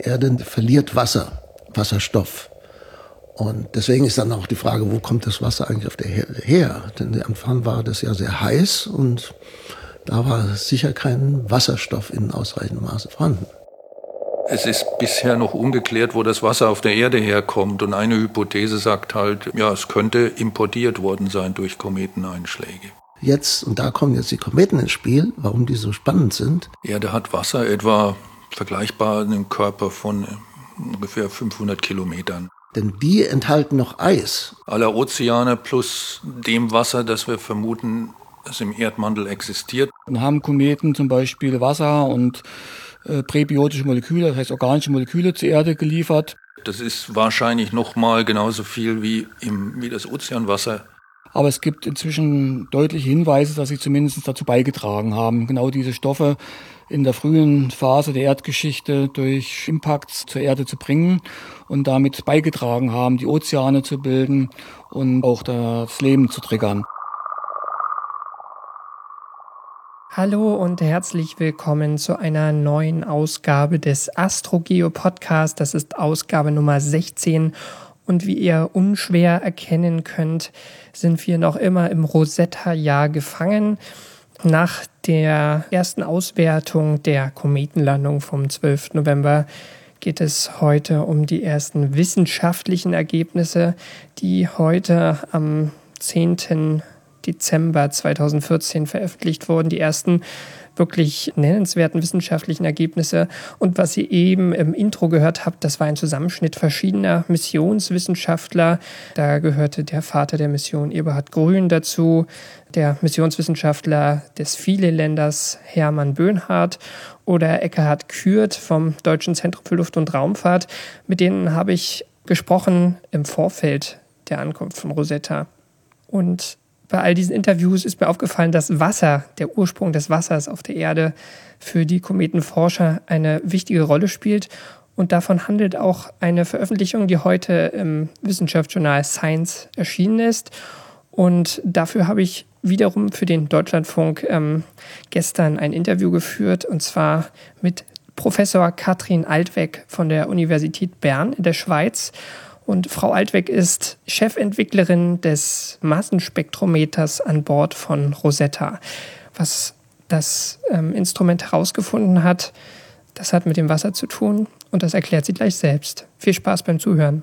Erde verliert Wasser, Wasserstoff. Und deswegen ist dann auch die Frage, wo kommt das Wasser eigentlich auf der Erde her? Denn am Anfang war das ja sehr heiß und da war sicher kein Wasserstoff in ausreichendem Maße vorhanden. Es ist bisher noch ungeklärt, wo das Wasser auf der Erde herkommt. Und eine Hypothese sagt halt, ja, es könnte importiert worden sein durch Kometeneinschläge. Jetzt, und da kommen jetzt die Kometen ins Spiel, warum die so spannend sind. Die Erde hat Wasser etwa vergleichbar einem Körper von ungefähr 500 Kilometern. Denn die enthalten noch Eis. Alle Ozeane plus dem Wasser, das wir vermuten, das im Erdmantel existiert. Dann haben Kometen zum Beispiel Wasser und äh, präbiotische Moleküle, das heißt organische Moleküle zur Erde geliefert. Das ist wahrscheinlich nochmal genauso viel wie, im, wie das Ozeanwasser. Aber es gibt inzwischen deutliche Hinweise, dass sie zumindest dazu beigetragen haben, genau diese Stoffe in der frühen Phase der Erdgeschichte durch Impacts zur Erde zu bringen und damit beigetragen haben, die Ozeane zu bilden und auch das Leben zu triggern. Hallo und herzlich willkommen zu einer neuen Ausgabe des AstroGeo Podcast. Das ist Ausgabe Nummer 16 und wie ihr unschwer erkennen könnt, sind wir noch immer im Rosetta-Jahr gefangen. Nach der ersten Auswertung der Kometenlandung vom 12. November geht es heute um die ersten wissenschaftlichen Ergebnisse, die heute am 10. Dezember 2014 veröffentlicht wurden, die ersten wirklich nennenswerten wissenschaftlichen Ergebnisse. Und was ihr eben im Intro gehört habt, das war ein Zusammenschnitt verschiedener Missionswissenschaftler. Da gehörte der Vater der Mission Eberhard Grün dazu, der Missionswissenschaftler des Viele-Länders Hermann Böhnhardt oder Eckhard Kürt vom Deutschen Zentrum für Luft- und Raumfahrt. Mit denen habe ich gesprochen im Vorfeld der Ankunft von Rosetta. Und bei all diesen Interviews ist mir aufgefallen, dass Wasser, der Ursprung des Wassers auf der Erde, für die Kometenforscher eine wichtige Rolle spielt. Und davon handelt auch eine Veröffentlichung, die heute im Wissenschaftsjournal Science erschienen ist. Und dafür habe ich wiederum für den Deutschlandfunk ähm, gestern ein Interview geführt, und zwar mit Professor Katrin Altweg von der Universität Bern in der Schweiz. Und Frau Altweg ist Chefentwicklerin des Massenspektrometers an Bord von Rosetta. Was das ähm, Instrument herausgefunden hat, das hat mit dem Wasser zu tun und das erklärt sie gleich selbst. Viel Spaß beim Zuhören.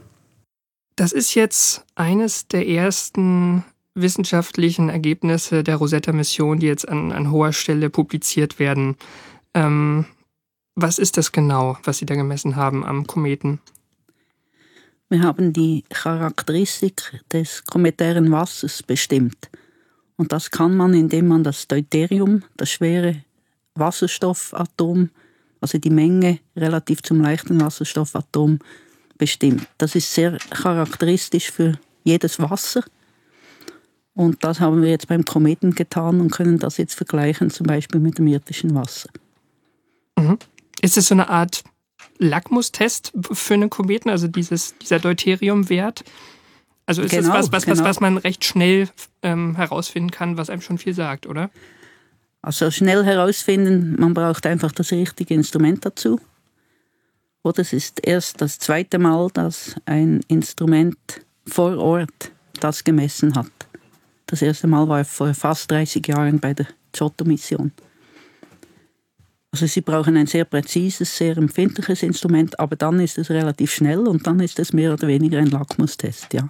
Das ist jetzt eines der ersten wissenschaftlichen Ergebnisse der Rosetta-Mission, die jetzt an, an hoher Stelle publiziert werden. Ähm, was ist das genau, was Sie da gemessen haben am Kometen? Wir haben die Charakteristik des kometären Wassers bestimmt. Und das kann man, indem man das Deuterium, das schwere Wasserstoffatom, also die Menge relativ zum leichten Wasserstoffatom, bestimmt. Das ist sehr charakteristisch für jedes Wasser. Und das haben wir jetzt beim Kometen getan und können das jetzt vergleichen, zum Beispiel mit dem irdischen Wasser. Mhm. Ist es so eine Art Lackmustest für einen Kometen, also dieses, dieser Deuterium-Wert? Also ist genau, das was, was, genau. was, was man recht schnell ähm, herausfinden kann, was einem schon viel sagt, oder? Also schnell herausfinden, man braucht einfach das richtige Instrument dazu. Oder es ist erst das zweite Mal, dass ein Instrument vor Ort das gemessen hat. Das erste Mal war vor fast 30 Jahren bei der Giotto-Mission. Also Sie brauchen ein sehr präzises, sehr empfindliches Instrument, aber dann ist es relativ schnell und dann ist es mehr oder weniger ein Lackmustest, ja.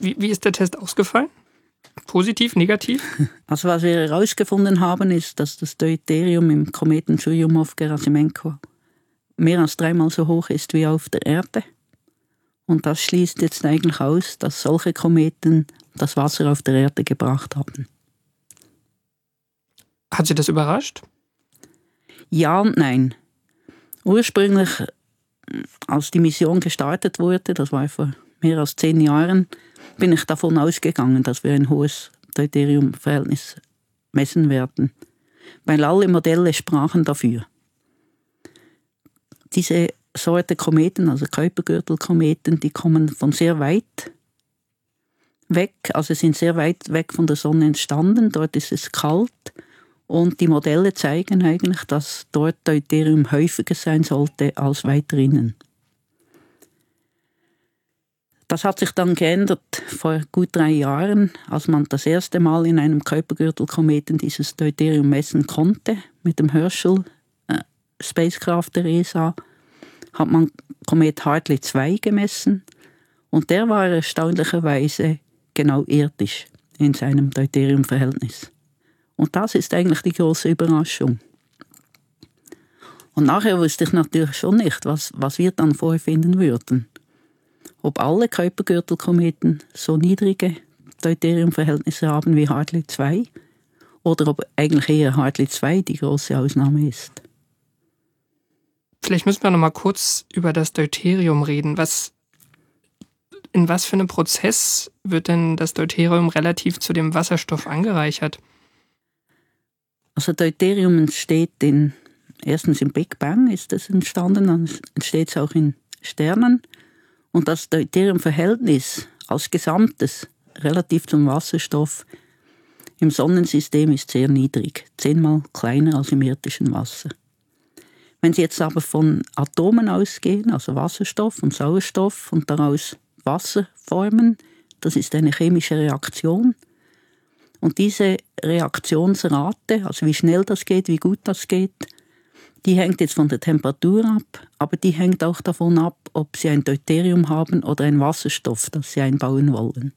Wie, wie ist der Test ausgefallen? Positiv, negativ? Also was wir herausgefunden haben, ist, dass das Deuterium im Kometen Churyumov-Gerasimenko mehr als dreimal so hoch ist wie auf der Erde. Und das schließt jetzt eigentlich aus, dass solche Kometen das Wasser auf der Erde gebracht haben. Hat Sie das überrascht? Ja und nein. Ursprünglich, als die Mission gestartet wurde, das war vor mehr als zehn Jahren, bin ich davon ausgegangen, dass wir ein hohes Deuterium-Verhältnis messen werden. Weil alle Modelle sprachen dafür. Diese Sorte Kometen, also Kuipergürtelkometen, die kommen von sehr weit weg, also sind sehr weit weg von der Sonne entstanden. Dort ist es kalt Und die Modelle zeigen eigentlich, dass dort Deuterium häufiger sein sollte als weiter innen. Das hat sich dann geändert vor gut drei Jahren, als man das erste Mal in einem Kuipergürtelkometen dieses Deuterium messen konnte. Mit dem Herschel äh, Spacecraft der ESA hat man Komet Hartley 2 gemessen und der war erstaunlicherweise genau irdisch in seinem Deuterium-Verhältnis. Und das ist eigentlich die große Überraschung. Und nachher wusste ich natürlich schon nicht, was, was wir dann vorfinden würden ob alle Kuipergürtelkometen so niedrige Deuteriumverhältnisse haben wie Hartley 2 oder ob eigentlich eher Hartley 2 die große Ausnahme ist. Vielleicht müssen wir noch mal kurz über das Deuterium reden. Was, in was für einem Prozess wird denn das Deuterium relativ zu dem Wasserstoff angereichert? Also Deuterium entsteht in, erstens im Big Bang ist es entstanden, dann entsteht es auch in Sternen und das Deuterium-Verhältnis als Gesamtes relativ zum Wasserstoff im Sonnensystem ist sehr niedrig, zehnmal kleiner als im irdischen Wasser. Wenn Sie jetzt aber von Atomen ausgehen, also Wasserstoff und Sauerstoff und daraus Wasser formen, das ist eine chemische Reaktion. Und diese Reaktionsrate, also wie schnell das geht, wie gut das geht, die hängt jetzt von der Temperatur ab, aber die hängt auch davon ab, ob Sie ein Deuterium haben oder ein Wasserstoff, das Sie einbauen wollen.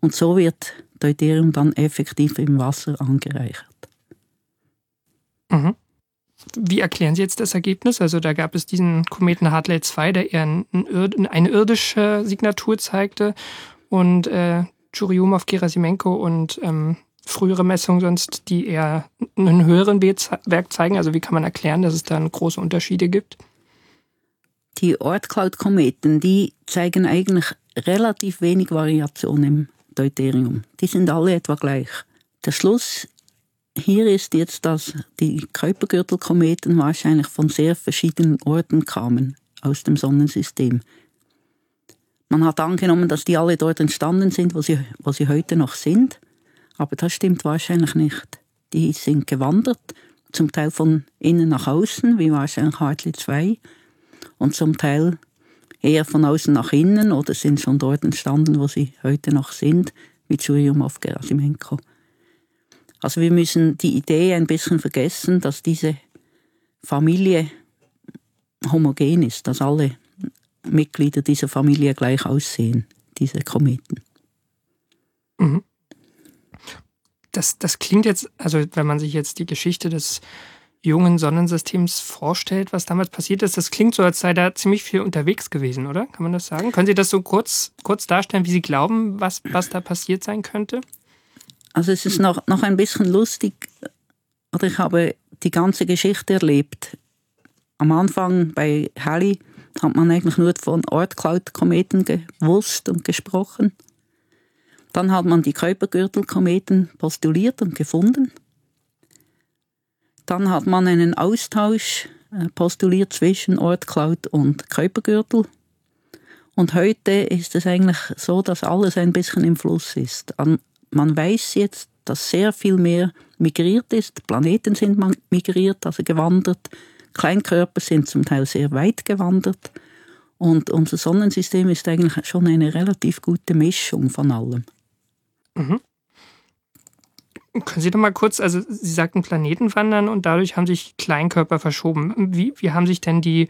Und so wird Deuterium dann effektiv im Wasser angereichert. Mhm. Wie erklären Sie jetzt das Ergebnis? Also da gab es diesen Kometen Hartley 2, der eher eine irdische Signatur zeigte und äh, Churyumov, Gerasimenko und ähm, frühere Messungen sonst, die eher einen höheren Wert zeigen? Also wie kann man erklären, dass es da große Unterschiede gibt? Die Ortcloud-Kometen, die zeigen eigentlich relativ wenig Variation im Deuterium. Die sind alle etwa gleich. Der Schluss hier ist jetzt, dass die Kuipergürtelkometen wahrscheinlich von sehr verschiedenen Orten kamen aus dem Sonnensystem. Man hat angenommen, dass die alle dort entstanden sind, wo sie, wo sie heute noch sind. Aber das stimmt wahrscheinlich nicht. Die sind gewandert, zum Teil von innen nach außen, wie wahrscheinlich Hartley 2, und zum Teil eher von außen nach innen oder sind schon dort entstanden, wo sie heute noch sind, wie Churyumov Gerasimenko. Also wir müssen die Idee ein bisschen vergessen, dass diese Familie homogen ist, dass alle Mitglieder dieser Familie gleich aussehen, diese Kometen. Mhm das, das klingt jetzt, also wenn man sich jetzt die Geschichte des jungen Sonnensystems vorstellt, was damals passiert ist, das klingt so, als sei da ziemlich viel unterwegs gewesen, oder? Kann man das sagen? Können Sie das so kurz, kurz darstellen, wie Sie glauben, was, was da passiert sein könnte? Also es ist noch, noch ein bisschen lustig, oder ich habe die ganze Geschichte erlebt. Am Anfang bei Halley hat man eigentlich nur von Ortcloud-Kometen gewusst und gesprochen. Dann hat man die Kuipergürtelkometen postuliert und gefunden. Dann hat man einen Austausch äh, postuliert zwischen Ortcloud und Kuipergürtel. Und heute ist es eigentlich so, dass alles ein bisschen im Fluss ist. Man weiß jetzt, dass sehr viel mehr migriert ist. Planeten sind migriert, also gewandert. Kleinkörper sind zum Teil sehr weit gewandert. Und unser Sonnensystem ist eigentlich schon eine relativ gute Mischung von allem. Mhm. Können Sie doch mal kurz, also Sie sagten Planeten wandern und dadurch haben sich Kleinkörper verschoben. Wie, wie haben sich denn die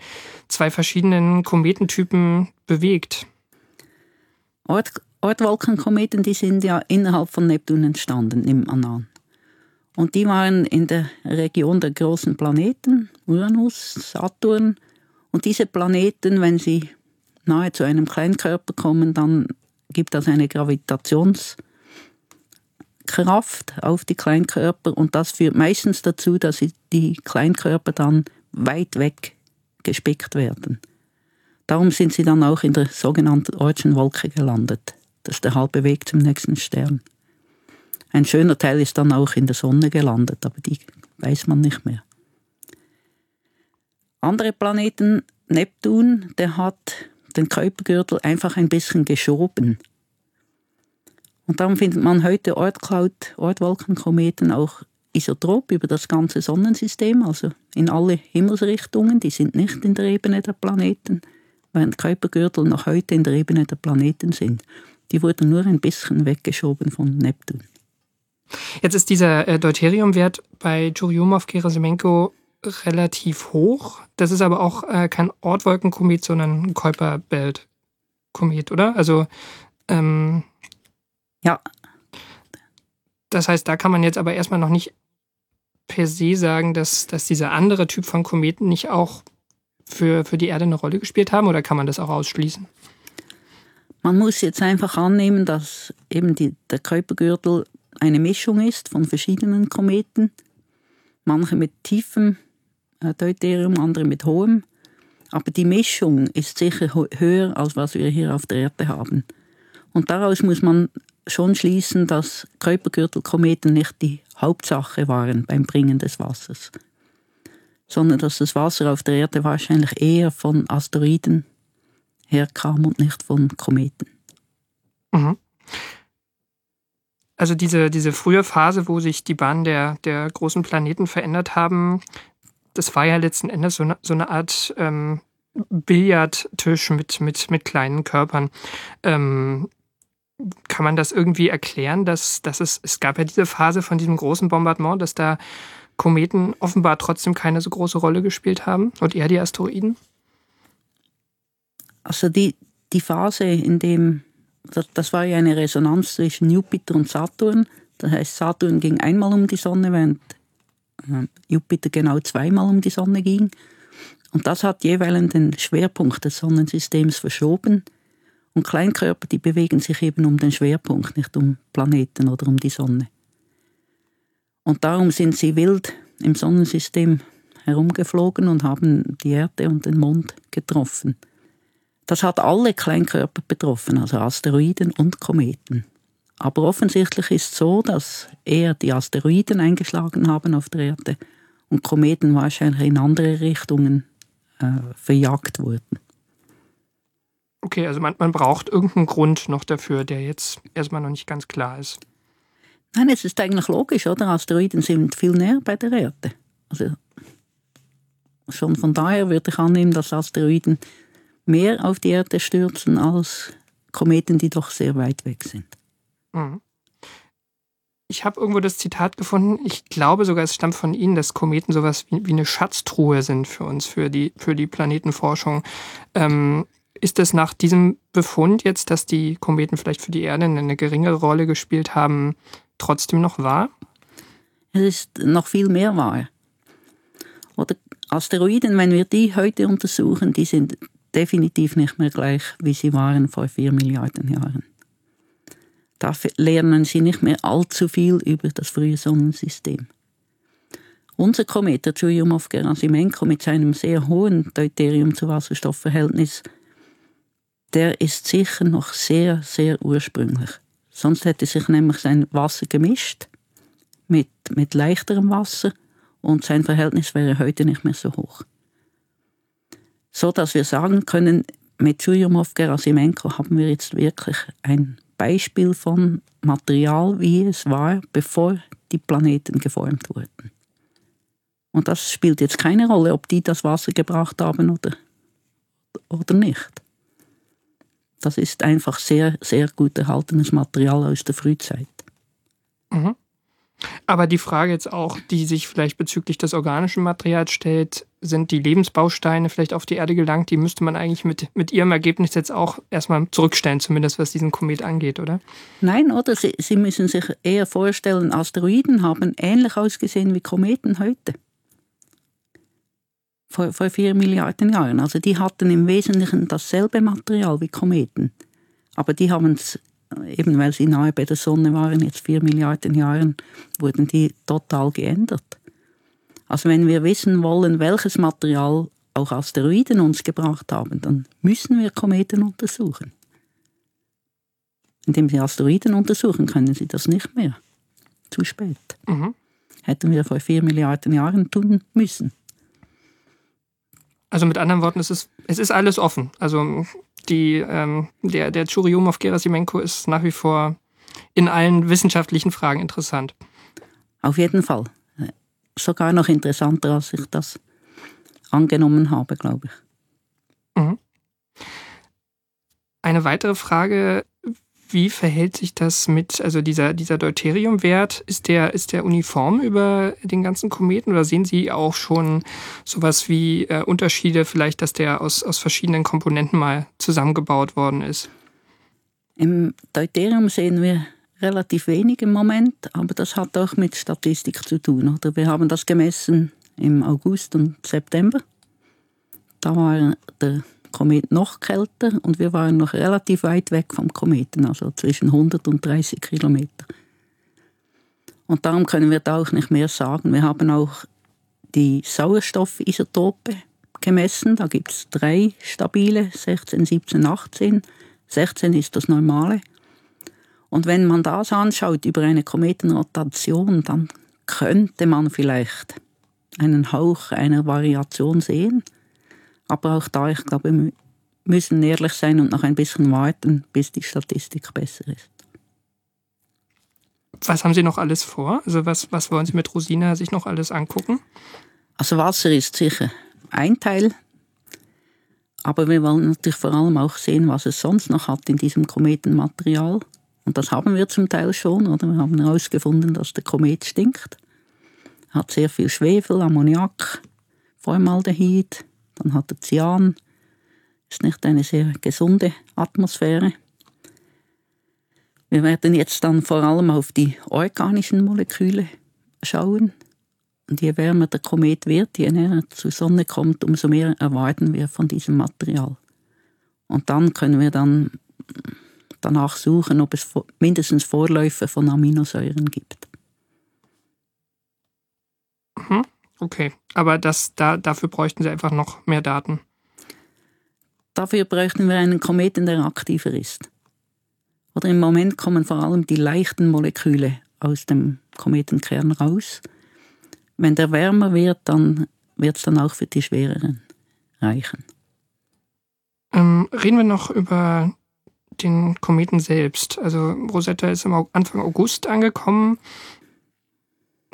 zwei verschiedenen Kometentypen bewegt? Ort, Ortwolkenkometen, die sind ja innerhalb von Neptun entstanden, nimmt man an. Und die waren in der Region der großen Planeten, Uranus, Saturn. Und diese Planeten, wenn sie nahe zu einem Kleinkörper kommen, dann gibt das eine Gravitations- Kraft auf die Kleinkörper und das führt meistens dazu, dass die Kleinkörper dann weit weg gespickt werden. Darum sind sie dann auch in der sogenannten Ortschen Wolke gelandet. Das ist der halbe Weg zum nächsten Stern. Ein schöner Teil ist dann auch in der Sonne gelandet, aber die weiß man nicht mehr. Andere Planeten, Neptun, der hat den Kuipergürtel einfach ein bisschen geschoben. Und darum findet man heute Ortcloud, Ortwolkenkometen auch isotrop über das ganze Sonnensystem, also in alle Himmelsrichtungen. Die sind nicht in der Ebene der Planeten, während Kuipergürtel noch heute in der Ebene der Planeten sind. Die wurden nur ein bisschen weggeschoben von Neptun. Jetzt ist dieser äh, Deuteriumwert bei Churyumov-Gerasimenko relativ hoch. Das ist aber auch äh, kein Ortwolkenkomet, sondern ein Kuiper-Belt-Komet, oder? Also ähm, ja. Das heißt, da kann man jetzt aber erstmal noch nicht per se sagen, dass, dass dieser andere Typ von Kometen nicht auch für, für die Erde eine Rolle gespielt haben oder kann man das auch ausschließen? Man muss jetzt einfach annehmen, dass eben die, der Kuipergürtel eine Mischung ist von verschiedenen Kometen. Manche mit tiefem äh, Deuterium, andere mit hohem. Aber die Mischung ist sicher höher, als was wir hier auf der Erde haben. Und daraus muss man schon schließen, dass Kuipergürtelkometen nicht die Hauptsache waren beim Bringen des Wassers, sondern dass das Wasser auf der Erde wahrscheinlich eher von Asteroiden herkam und nicht von Kometen. Mhm. Also diese, diese frühe Phase, wo sich die Bahnen der, der großen Planeten verändert haben, das war ja letzten Endes so eine, so eine Art ähm, Billardtisch mit, mit, mit kleinen Körpern. Ähm, kann man das irgendwie erklären, dass, dass es, es gab ja diese Phase von diesem großen Bombardement, dass da Kometen offenbar trotzdem keine so große Rolle gespielt haben und eher die Asteroiden? Also die, die Phase, in dem, das, das war ja eine Resonanz zwischen Jupiter und Saturn. Das heißt, Saturn ging einmal um die Sonne, während äh, Jupiter genau zweimal um die Sonne ging. Und das hat jeweils den Schwerpunkt des Sonnensystems verschoben. Und Kleinkörper, die bewegen sich eben um den Schwerpunkt, nicht um Planeten oder um die Sonne. Und darum sind sie wild im Sonnensystem herumgeflogen und haben die Erde und den Mond getroffen. Das hat alle Kleinkörper betroffen, also Asteroiden und Kometen. Aber offensichtlich ist es so, dass eher die Asteroiden eingeschlagen haben auf der Erde und Kometen wahrscheinlich in andere Richtungen äh, verjagt wurden. Okay, also man, man braucht irgendeinen Grund noch dafür, der jetzt erstmal noch nicht ganz klar ist. Nein, es ist eigentlich logisch, oder? Asteroiden sind viel näher bei der Erde. Also schon von daher würde ich annehmen, dass Asteroiden mehr auf die Erde stürzen als Kometen, die doch sehr weit weg sind. Mhm. Ich habe irgendwo das Zitat gefunden, ich glaube sogar, es stammt von Ihnen, dass Kometen sowas wie, wie eine Schatztruhe sind für uns, für die, für die Planetenforschung. Ähm, ist es nach diesem Befund jetzt, dass die Kometen vielleicht für die Erde eine geringere Rolle gespielt haben, trotzdem noch wahr? Es ist noch viel mehr wahr. Oder Asteroiden, wenn wir die heute untersuchen, die sind definitiv nicht mehr gleich, wie sie waren vor vier Milliarden Jahren. Da lernen sie nicht mehr allzu viel über das frühe Sonnensystem. Unser Komet, der Churyumov-Gerasimenko, mit seinem sehr hohen Deuterium-zu-Wasserstoff-Verhältnis, der ist sicher noch sehr, sehr ursprünglich. Sonst hätte sich nämlich sein Wasser gemischt mit, mit leichterem Wasser und sein Verhältnis wäre heute nicht mehr so hoch. So dass wir sagen können, mit Churyumov-Gerasimenko haben wir jetzt wirklich ein Beispiel von Material, wie es war, bevor die Planeten geformt wurden. Und das spielt jetzt keine Rolle, ob die das Wasser gebracht haben oder, oder nicht. Das ist einfach sehr, sehr gut erhaltenes Material aus der Frühzeit. Mhm. Aber die Frage jetzt auch, die sich vielleicht bezüglich des organischen Materials stellt, sind die Lebensbausteine vielleicht auf die Erde gelangt? Die müsste man eigentlich mit, mit ihrem Ergebnis jetzt auch erstmal zurückstellen, zumindest was diesen Komet angeht, oder? Nein, oder? Sie, Sie müssen sich eher vorstellen, Asteroiden haben ähnlich ausgesehen wie Kometen heute. Vor, vor vier Milliarden Jahren. Also die hatten im Wesentlichen dasselbe Material wie Kometen. Aber die haben es eben weil sie nahe bei der Sonne waren, jetzt vier Milliarden Jahren, wurden die total geändert. Also wenn wir wissen wollen, welches Material auch Asteroiden uns gebracht haben, dann müssen wir Kometen untersuchen. Indem sie Asteroiden untersuchen, können sie das nicht mehr. Zu spät. Mhm. Hätten wir vor vier Milliarden Jahren tun müssen. Also mit anderen Worten, es ist, es ist alles offen. Also die, ähm, der, der Churyumov Gerasimenko ist nach wie vor in allen wissenschaftlichen Fragen interessant. Auf jeden Fall. Sogar noch interessanter, als ich das angenommen habe, glaube ich. Mhm. Eine weitere Frage, wie verhält sich das mit, also dieser, dieser Deuterium-Wert, ist der, ist der uniform über den ganzen Kometen oder sehen Sie auch schon sowas wie äh, Unterschiede, vielleicht, dass der aus, aus verschiedenen Komponenten mal zusammengebaut worden ist? Im Deuterium sehen wir relativ wenig im Moment, aber das hat auch mit Statistik zu tun. Oder wir haben das gemessen im August und September. Da war der Komet noch kälter und wir waren noch relativ weit weg vom Kometen, also zwischen 100 und 30 Kilometer. Und darum können wir da auch nicht mehr sagen. Wir haben auch die Sauerstoffisotope gemessen. Da gibt es drei stabile, 16, 17, 18. 16 ist das normale. Und wenn man das anschaut über eine Kometenrotation, dann könnte man vielleicht einen Hauch einer Variation sehen. Aber auch da, ich glaube, wir müssen ehrlich sein und noch ein bisschen warten, bis die Statistik besser ist. Was haben Sie noch alles vor? Also was, was wollen Sie mit Rosina sich noch alles angucken? Also Wasser ist sicher ein Teil, aber wir wollen natürlich vor allem auch sehen, was es sonst noch hat in diesem Kometenmaterial. Und das haben wir zum Teil schon, oder? Wir haben herausgefunden, dass der Komet stinkt. Hat sehr viel Schwefel, Ammoniak, Formaldehyd, dann hat er Cyan. Ist nicht eine sehr gesunde Atmosphäre. Wir werden jetzt dann vor allem auf die organischen Moleküle schauen. Und je wärmer der Komet wird, je näher er zur Sonne kommt, umso mehr erwarten wir von diesem Material. Und dann können wir dann danach suchen, ob es mindestens Vorläufe von Aminosäuren gibt. Mhm. Okay, aber das, da, dafür bräuchten Sie einfach noch mehr Daten. Dafür bräuchten wir einen Kometen, der aktiver ist. Oder im Moment kommen vor allem die leichten Moleküle aus dem Kometenkern raus. Wenn der wärmer wird, dann wird es dann auch für die schwereren reichen. Ähm, reden wir noch über den Kometen selbst. Also Rosetta ist im Anfang August angekommen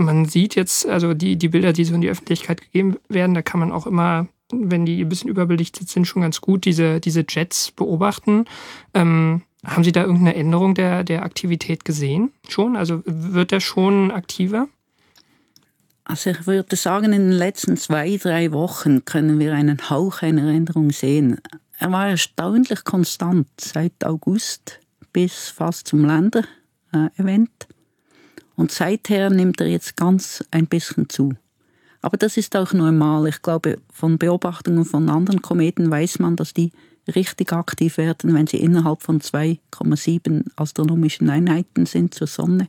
man sieht jetzt, also die, die Bilder, die so in die Öffentlichkeit gegeben werden, da kann man auch immer, wenn die ein bisschen überbelichtet sind, schon ganz gut diese, diese Jets beobachten. Ähm, haben Sie da irgendeine Änderung der, der Aktivität gesehen schon? Also wird der schon aktiver? Also ich würde sagen, in den letzten zwei, drei Wochen können wir einen Hauch einer Änderung sehen. Er war erstaunlich konstant seit August bis fast zum Länder-Event. Und seither nimmt er jetzt ganz ein bisschen zu. Aber das ist auch normal. Ich glaube, von Beobachtungen von anderen Kometen weiß man, dass die richtig aktiv werden, wenn sie innerhalb von 2,7 astronomischen Einheiten sind zur Sonne.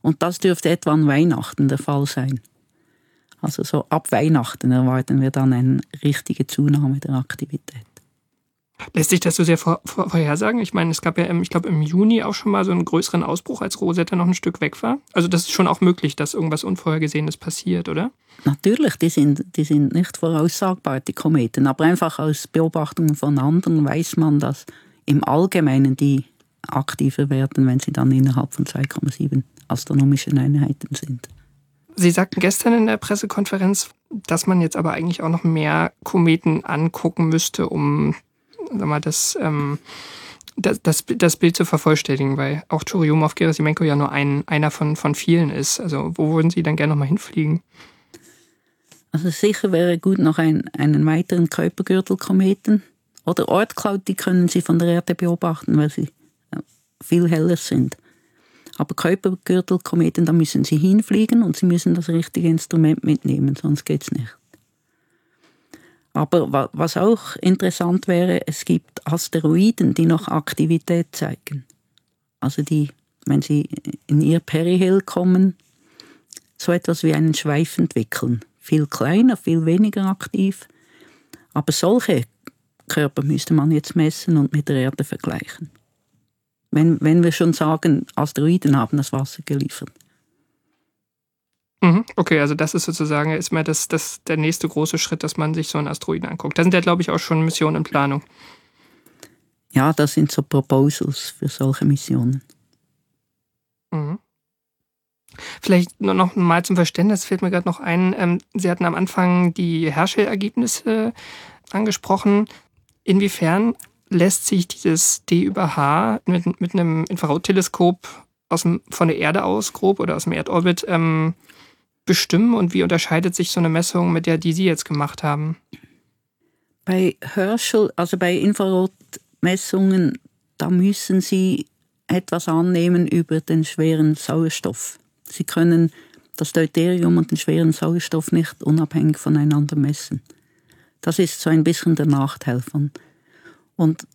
Und das dürfte etwa an Weihnachten der Fall sein. Also so ab Weihnachten erwarten wir dann eine richtige Zunahme der Aktivität. Lässt sich das so sehr vor, vor, vorhersagen? Ich meine, es gab ja, im, ich glaube, im Juni auch schon mal so einen größeren Ausbruch, als Rosetta noch ein Stück weg war. Also das ist schon auch möglich, dass irgendwas Unvorhergesehenes passiert, oder? Natürlich, die sind, die sind nicht voraussagbar, die Kometen. Aber einfach aus Beobachtungen von anderen weiß man, dass im Allgemeinen die aktiver werden, wenn sie dann innerhalb von 2,7 astronomischen Einheiten sind. Sie sagten gestern in der Pressekonferenz, dass man jetzt aber eigentlich auch noch mehr Kometen angucken müsste, um sag mal, das, ähm, das, das, das Bild zu vervollständigen, weil auch Churyumov Gerasimenko ja nur ein, einer von, von vielen ist. Also wo würden Sie dann gerne nochmal hinfliegen? Also sicher wäre gut noch ein, einen weiteren Kuipergürtelkometen oder Ortcloud, die können Sie von der Erde beobachten, weil sie äh, viel heller sind. Aber Kuipergürtelkometen, da müssen Sie hinfliegen und Sie müssen das richtige Instrument mitnehmen, sonst geht es nicht. Aber was auch interessant wäre, es gibt Asteroiden, die noch Aktivität zeigen. Also die, wenn sie in ihr Perihill kommen, so etwas wie einen Schweif entwickeln. Viel kleiner, viel weniger aktiv. Aber solche Körper müsste man jetzt messen und mit der Erde vergleichen. Wenn, wenn wir schon sagen, Asteroiden haben das Wasser geliefert. Mhm. Okay, also das ist sozusagen ist mal das, das der nächste große Schritt, dass man sich so einen Asteroiden anguckt. Da sind ja, glaube ich, auch schon Missionen in Planung. Ja, das sind so Proposals für solche Missionen. Mhm. Vielleicht nur noch mal zum Verständnis fällt mir gerade noch ein. Ähm, Sie hatten am Anfang die Herschel-Ergebnisse angesprochen. Inwiefern lässt sich dieses D über H mit, mit einem Infrarotteleskop aus dem, von der Erde aus grob oder aus dem Erdorbit ähm, bestimmen und wie unterscheidet sich so eine Messung mit der, die Sie jetzt gemacht haben? Bei Herschel, also bei Infrarotmessungen, da müssen Sie etwas annehmen über den schweren Sauerstoff. Sie können das Deuterium und den schweren Sauerstoff nicht unabhängig voneinander messen. Das ist so ein bisschen der Nachteil von. Und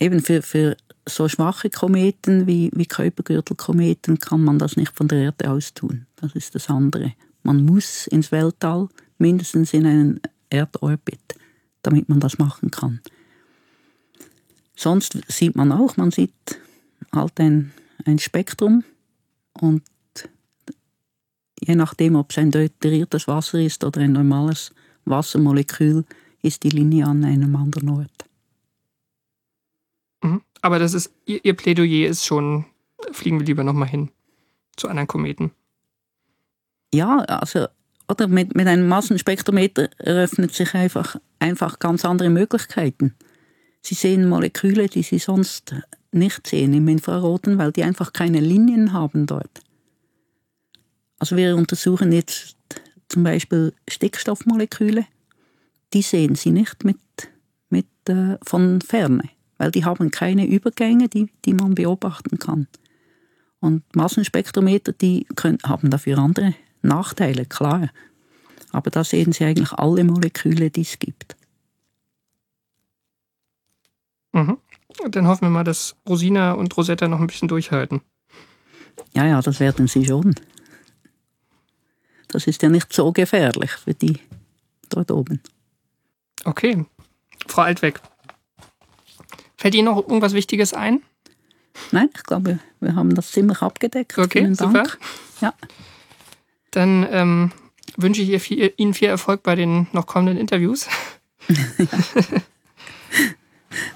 eben für, für so schwache Kometen wie, wie Kuipergürtelkometen kann man das nicht von der Erde aus tun. Das ist das andere. Man muss ins Weltall, mindestens in einen Erdorbit, damit man das machen kann. Sonst sieht man auch, man sieht halt ein, ein Spektrum und je nachdem, ob es ein deuteriertes Wasser ist oder ein normales Wassermolekül, ist die Linie an einem anderen Ort. Mhm. Aber das ist, ihr, ihr Plädoyer ist schon, fliegen wir lieber nochmal hin zu anderen Kometen. Ja, also, oder mit, mit einem Massenspektrometer eröffnet sich einfach, einfach ganz andere Möglichkeiten. Sie sehen Moleküle, die Sie sonst nicht sehen im Infraroten, weil die einfach keine Linien haben dort. Also wir untersuchen jetzt zum Beispiel Stickstoffmoleküle. Die sehen Sie nicht mit, mit, äh, von Ferne weil die haben keine Übergänge, die, die man beobachten kann. Und Massenspektrometer, die können, haben dafür andere Nachteile, klar. Aber da sehen Sie eigentlich alle Moleküle, die es gibt. Mhm. Dann hoffen wir mal, dass Rosina und Rosetta noch ein bisschen durchhalten. Ja, ja, das werden sie schon. Das ist ja nicht so gefährlich für die dort oben. Okay. Frau Altweg, Fällt Ihnen noch irgendwas Wichtiges ein? Nein, ich glaube, wir haben das ziemlich abgedeckt. Okay, super. Ja. Dann ähm, wünsche ich viel, Ihnen viel Erfolg bei den noch kommenden Interviews.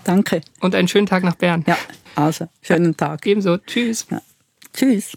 Danke. Und einen schönen Tag nach Bern. Ja, also, schönen Tag. Ebenso. Tschüss. Ja. Tschüss.